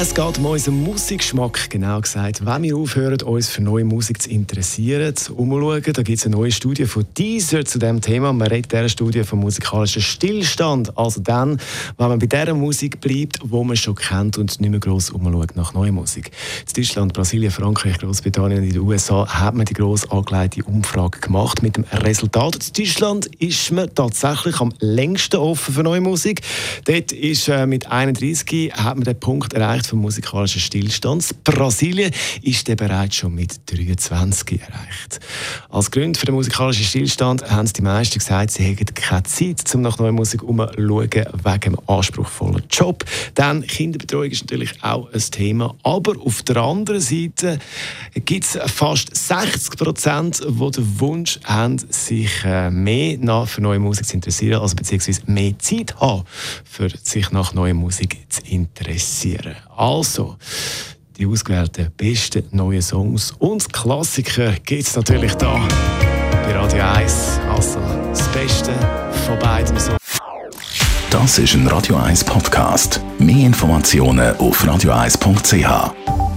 Es geht um unseren Musikgeschmack, genau gesagt. Wenn wir aufhören, uns für neue Musik zu interessieren, zu umschauen, da gibt es eine neue Studie von Deezer zu diesem Thema. Man redet dieser Studie vom musikalischen Stillstand. Also dann, wenn man bei der Musik bleibt, wo man schon kennt und nicht mehr gross umschaut nach neuer Musik. In Deutschland, Brasilien, Frankreich, Großbritannien und in den USA hat man die gross angelegte Umfrage gemacht. Mit dem Resultat, in Deutschland ist man tatsächlich am längsten offen für neue Musik. Dort ist äh, mit 31 hat man den Punkt erreicht vom musikalischen Stillstand. Brasilien ist der bereits schon mit 23 erreicht. Als Grund für den musikalischen Stillstand haben die meisten gesagt, sie hätten keine Zeit, um nach neuer Musik umzuschauen, wegen dem anspruchsvollen Job. Dann Kinderbetreuung ist natürlich auch ein Thema. Aber auf der anderen Seite gibt es fast 60 Prozent, die den Wunsch haben, sich äh, mehr nach für neue Musik zu interessieren, also beziehungsweise mehr Zeit haben, für sich nach neuer Musik zu interessieren. Also, die ausgewählten besten neuen Songs und Klassiker gibt es natürlich da bei Radio 1. Also das Beste von beiden Songs. Das ist ein Radio 1 Podcast. Mehr Informationen auf radio1.ch.